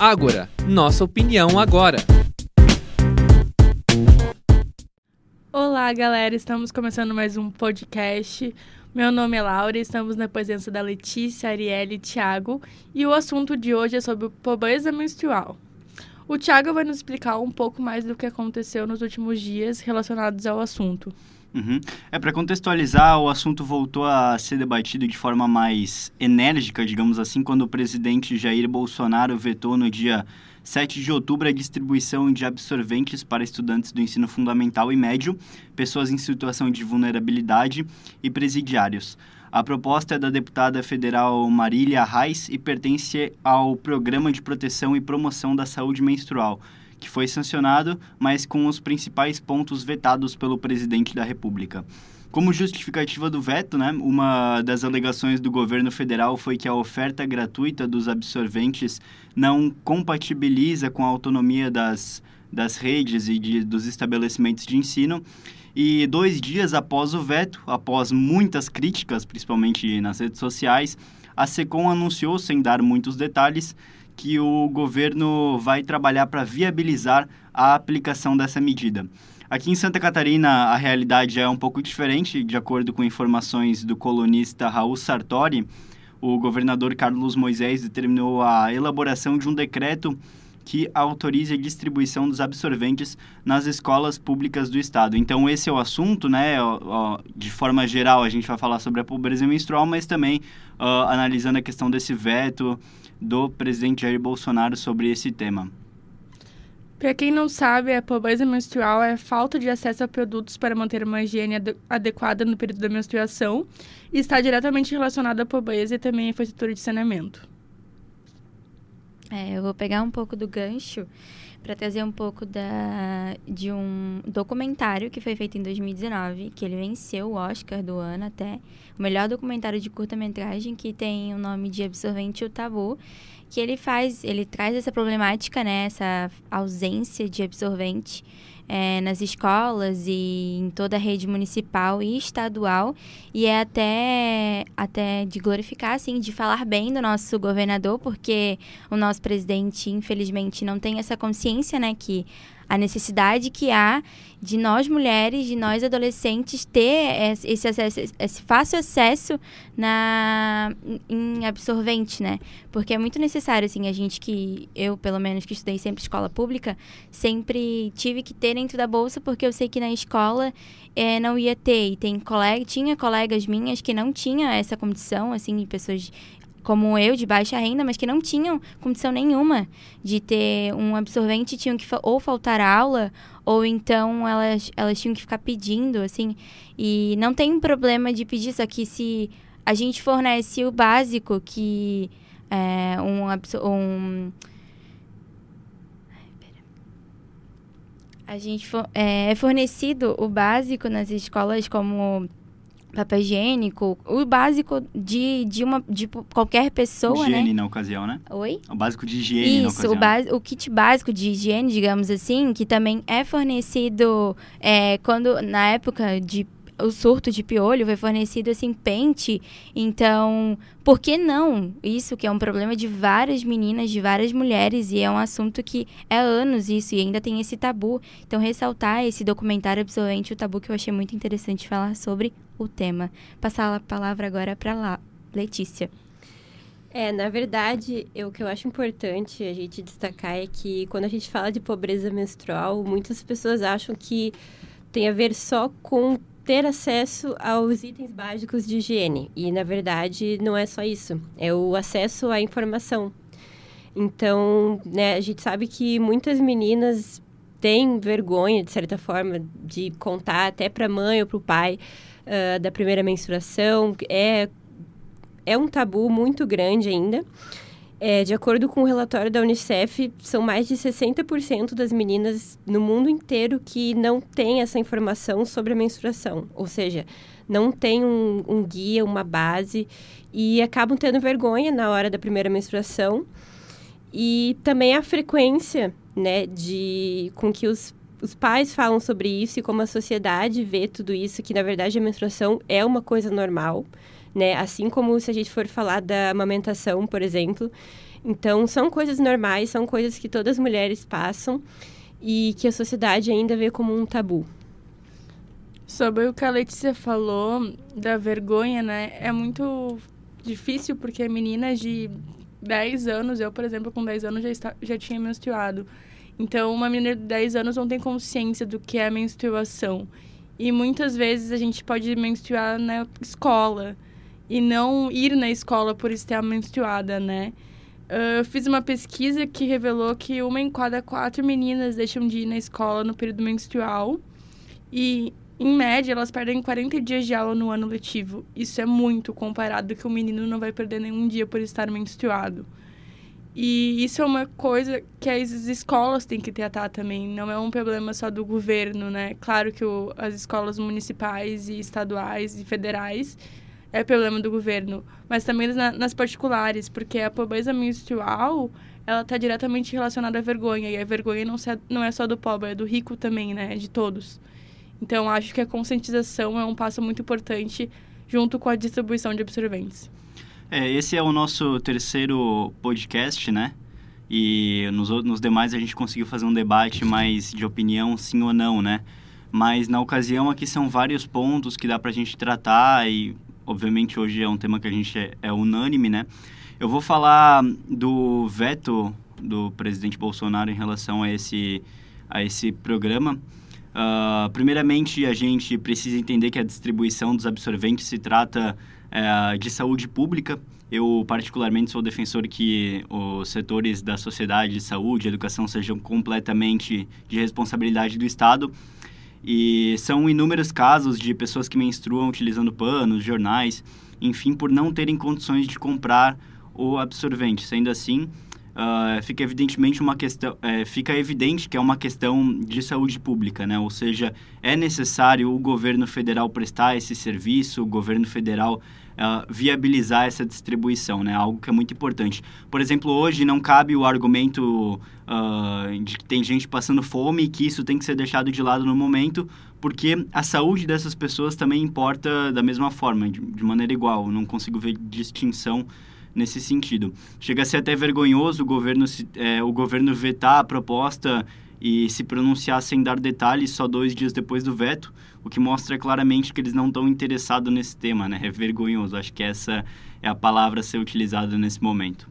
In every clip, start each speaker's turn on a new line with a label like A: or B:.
A: Ágora, nossa opinião agora.
B: Olá, galera, estamos começando mais um podcast. Meu nome é Laura estamos na presença da Letícia, Arielle e Thiago. E o assunto de hoje é sobre pobreza menstrual. O Thiago vai nos explicar um pouco mais do que aconteceu nos últimos dias relacionados ao assunto.
C: Uhum. É, para contextualizar, o assunto voltou a ser debatido de forma mais enérgica, digamos assim, quando o presidente Jair Bolsonaro vetou no dia 7 de outubro a distribuição de absorventes para estudantes do ensino fundamental e médio, pessoas em situação de vulnerabilidade e presidiários. A proposta é da deputada federal Marília Reis e pertence ao Programa de Proteção e Promoção da Saúde Menstrual, que foi sancionado, mas com os principais pontos vetados pelo presidente da República. Como justificativa do veto, né, uma das alegações do governo federal foi que a oferta gratuita dos absorventes não compatibiliza com a autonomia das, das redes e de, dos estabelecimentos de ensino. E dois dias após o veto, após muitas críticas, principalmente nas redes sociais, a SECOM anunciou, sem dar muitos detalhes, que o governo vai trabalhar para viabilizar a aplicação dessa medida. Aqui em Santa Catarina, a realidade é um pouco diferente, de acordo com informações do colunista Raul Sartori. O governador Carlos Moisés determinou a elaboração de um decreto que autorize a distribuição dos absorventes nas escolas públicas do estado. Então esse é o assunto, né? De forma geral, a gente vai falar sobre a pobreza menstrual, mas também uh, analisando a questão desse veto do presidente Jair Bolsonaro sobre esse tema.
B: Para quem não sabe, a pobreza menstrual é falta de acesso a produtos para manter uma higiene adequada no período da menstruação e está diretamente relacionada à pobreza e também à infraestrutura de saneamento.
D: É, eu vou pegar um pouco do gancho para trazer um pouco da, de um documentário que foi feito em 2019, que ele venceu o Oscar do ano até, o melhor documentário de curta-metragem, que tem o nome de Absorvente o Tabu, que ele faz, ele traz essa problemática, né, essa ausência de absorvente é, nas escolas e em toda a rede municipal e estadual. E é até, até de glorificar, assim, de falar bem do nosso governador, porque o nosso presidente, infelizmente, não tem essa consciência, né, que a necessidade que há de nós mulheres, de nós adolescentes ter esse, acesso, esse fácil acesso na em absorvente, né? Porque é muito necessário assim, a gente que eu, pelo menos que estudei sempre escola pública, sempre tive que ter dentro da bolsa porque eu sei que na escola é, não ia ter. E tem colega, tinha colegas minhas que não tinha essa condição, assim, pessoas como eu, de baixa renda, mas que não tinham condição nenhuma de ter um absorvente, tinham que ou faltar aula, ou então elas, elas tinham que ficar pedindo, assim. E não tem problema de pedir, só que se a gente fornece o básico, que é um, um a gente for, é, é fornecido o básico nas escolas como papel higiênico, o básico de, de, uma, de qualquer pessoa,
C: higiene
D: né?
C: na ocasião, né?
D: Oi?
C: O básico de higiene
D: Isso,
C: na ocasião.
D: o, base, o kit básico de higiene, digamos assim, que também é fornecido é, quando, na época de o surto de piolho foi fornecido assim pente. Então, por que não? Isso que é um problema de várias meninas, de várias mulheres e é um assunto que é anos isso e ainda tem esse tabu. Então, ressaltar esse documentário absolutamente o tabu que eu achei muito interessante falar sobre o tema. Passar a palavra agora para lá, Letícia.
E: É, na verdade, o que eu acho importante a gente destacar é que quando a gente fala de pobreza menstrual, muitas pessoas acham que tem a ver só com ter acesso aos itens básicos de higiene. E, na verdade, não é só isso. É o acesso à informação. Então, né, a gente sabe que muitas meninas têm vergonha, de certa forma, de contar até para a mãe ou para o pai uh, da primeira menstruação. É, é um tabu muito grande ainda. É, de acordo com o relatório da Unicef, são mais de 60% das meninas no mundo inteiro que não têm essa informação sobre a menstruação. Ou seja, não tem um, um guia, uma base e acabam tendo vergonha na hora da primeira menstruação. E também a frequência né, de, com que os, os pais falam sobre isso e como a sociedade vê tudo isso, que na verdade a menstruação é uma coisa normal né? Assim como se a gente for falar da amamentação, por exemplo. Então, são coisas normais, são coisas que todas as mulheres passam e que a sociedade ainda vê como um tabu.
B: Sobre o que a Letícia falou da vergonha, né? É muito difícil porque meninas de 10 anos, eu, por exemplo, com 10 anos já, está, já tinha menstruado. Então, uma menina de 10 anos não tem consciência do que é menstruação. E muitas vezes a gente pode menstruar na escola e não ir na escola por estar menstruada, né? Eu fiz uma pesquisa que revelou que uma em cada quatro meninas deixam de ir na escola no período menstrual. E em média, elas perdem 40 dias de aula no ano letivo. Isso é muito comparado que o menino não vai perder nenhum dia por estar menstruado. E isso é uma coisa que as escolas têm que tratar também. Não é um problema só do governo, né? Claro que o, as escolas municipais e estaduais e federais é problema do governo, mas também na, nas particulares, porque a pobreza menstrual ela está diretamente relacionada à vergonha e a vergonha não, se, não é só do pobre, é do rico também, né? É de todos. Então, acho que a conscientização é um passo muito importante junto com a distribuição de absorventes.
C: É, esse é o nosso terceiro podcast, né? E nos, nos demais a gente conseguiu fazer um debate mais de opinião, sim ou não, né? Mas na ocasião aqui são vários pontos que dá para a gente tratar e, obviamente, hoje é um tema que a gente é, é unânime, né? Eu vou falar do veto do presidente Bolsonaro em relação a esse, a esse programa. Uh, primeiramente, a gente precisa entender que a distribuição dos absorventes se trata uh, de saúde pública. Eu, particularmente, sou defensor que os setores da sociedade, de saúde e educação sejam completamente de responsabilidade do Estado. E são inúmeros casos de pessoas que menstruam utilizando panos, jornais, enfim, por não terem condições de comprar o absorvente. Sendo assim, uh, fica evidentemente uma questão, é, fica evidente que é uma questão de saúde pública, né? Ou seja, é necessário o governo federal prestar esse serviço, o governo federal uh, viabilizar essa distribuição, né? Algo que é muito importante. Por exemplo, hoje não cabe o argumento uh, de que tem gente passando fome e que isso tem que ser deixado de lado no momento, porque a saúde dessas pessoas também importa da mesma forma, de, de maneira igual. não consigo ver distinção nesse sentido. Chega a ser até vergonhoso o governo, é, o governo vetar a proposta e se pronunciar sem dar detalhes só dois dias depois do veto, o que mostra claramente que eles não estão interessados nesse tema, né? É vergonhoso. Acho que essa é a palavra a ser utilizada nesse momento.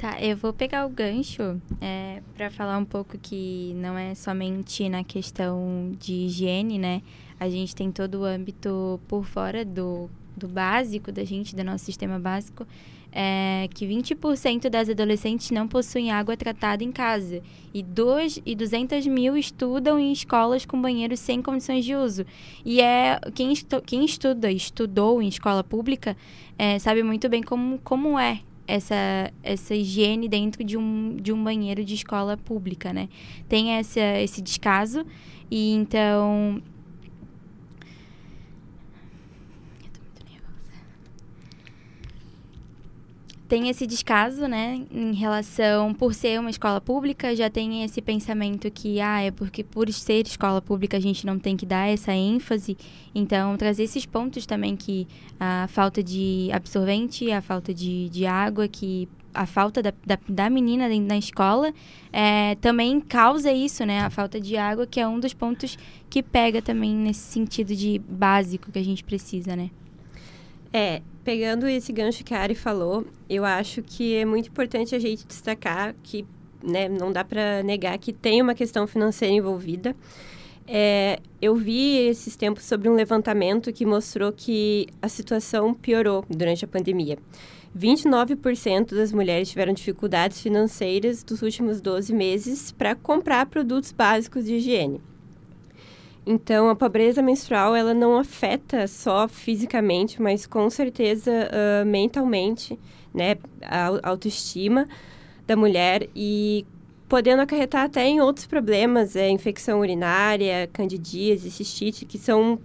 D: Tá, eu vou pegar o gancho é, para falar um pouco que não é somente na questão de higiene, né? A gente tem todo o âmbito por fora do, do básico da gente, do nosso sistema básico, é que 20% das adolescentes não possuem água tratada em casa e, dois, e 200 mil estudam em escolas com banheiros sem condições de uso. E é quem, estu, quem estuda, estudou em escola pública, é, sabe muito bem como, como é essa, essa higiene dentro de um, de um banheiro de escola pública, né? Tem essa, esse descaso e então tem esse descaso, né, em relação, por ser uma escola pública, já tem esse pensamento que, ah, é porque por ser escola pública a gente não tem que dar essa ênfase. Então, trazer esses pontos também que a falta de absorvente, a falta de, de água, que a falta da, da, da menina na escola é, também causa isso, né? A falta de água, que é um dos pontos que pega também nesse sentido de básico que a gente precisa, né?
E: É, pegando esse gancho que a Ari falou, eu acho que é muito importante a gente destacar que né, não dá para negar que tem uma questão financeira envolvida. É, eu vi esses tempos sobre um levantamento que mostrou que a situação piorou durante a pandemia. 29% das mulheres tiveram dificuldades financeiras dos últimos 12 meses para comprar produtos básicos de higiene. Então, a pobreza menstrual, ela não afeta só fisicamente, mas com certeza uh, mentalmente, né? A autoestima da mulher e podendo acarretar até em outros problemas, é, infecção urinária, candidíase, cistite, que são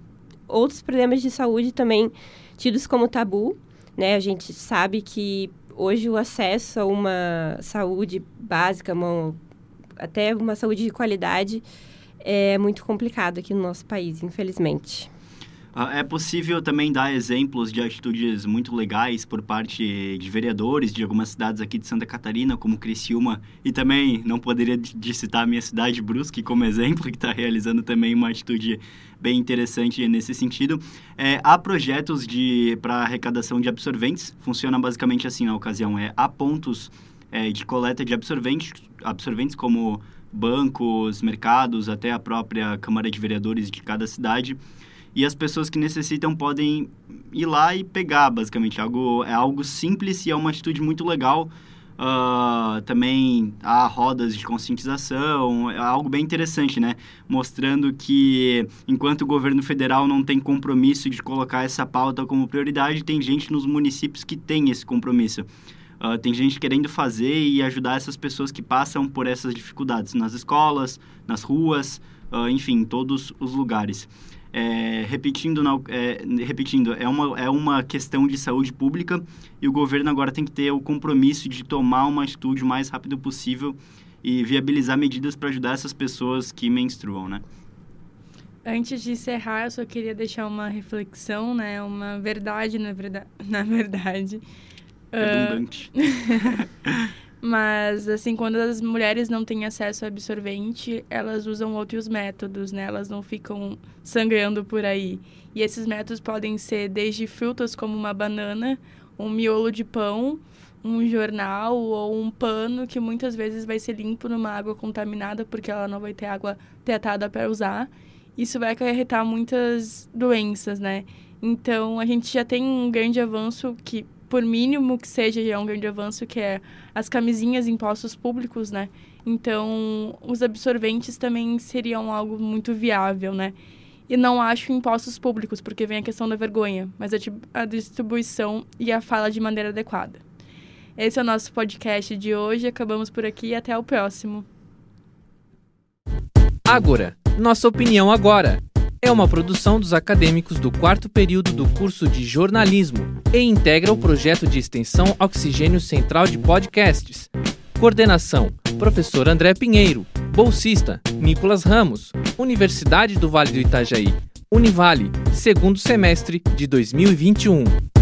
E: outros problemas de saúde também tidos como tabu, né? A gente sabe que hoje o acesso a uma saúde básica, uma, até uma saúde de qualidade, é muito complicado aqui no nosso país, infelizmente.
C: Ah, é possível também dar exemplos de atitudes muito legais por parte de vereadores de algumas cidades aqui de Santa Catarina, como Criciúma, e também não poderia de citar a minha cidade, Brusque, como exemplo, que está realizando também uma atitude bem interessante nesse sentido. É, há projetos para arrecadação de absorventes, funciona basicamente assim na ocasião, é há pontos é, de coleta de absorventes, absorventes como bancos, mercados, até a própria Câmara de Vereadores de cada cidade, e as pessoas que necessitam podem ir lá e pegar, basicamente. Algo, é algo simples e é uma atitude muito legal. Uh, também há rodas de conscientização, é algo bem interessante, né? Mostrando que enquanto o governo federal não tem compromisso de colocar essa pauta como prioridade, tem gente nos municípios que tem esse compromisso. Uh, tem gente querendo fazer e ajudar essas pessoas que passam por essas dificuldades nas escolas, nas ruas, uh, enfim, em todos os lugares. É, repetindo, na, é, repetindo é, uma, é uma questão de saúde pública e o governo agora tem que ter o compromisso de tomar uma atitude o mais rápido possível e viabilizar medidas para ajudar essas pessoas que menstruam, né?
B: Antes de encerrar, eu só queria deixar uma reflexão, né? Uma verdade, na verdade. Na verdade.
C: Redundante.
B: Uh... Mas, assim, quando as mulheres não têm acesso a absorvente, elas usam outros métodos, né? Elas não ficam sangrando por aí. E esses métodos podem ser desde frutas como uma banana, um miolo de pão, um jornal ou um pano que muitas vezes vai ser limpo numa água contaminada porque ela não vai ter água tratada para usar. Isso vai acarretar muitas doenças, né? Então, a gente já tem um grande avanço que por mínimo que seja, já é um grande avanço, que é as camisinhas em postos públicos, né? Então, os absorventes também seriam algo muito viável, né? E não acho em postos públicos, porque vem a questão da vergonha, mas a, a distribuição e a fala de maneira adequada. Esse é o nosso podcast de hoje. Acabamos por aqui e até o próximo.
A: Agora, nossa opinião agora é uma produção dos acadêmicos do quarto período do curso de jornalismo e integra o projeto de extensão Oxigênio Central de Podcasts. Coordenação: Professor André Pinheiro. Bolsista: Nicolas Ramos. Universidade do Vale do Itajaí. Univale, segundo semestre de 2021.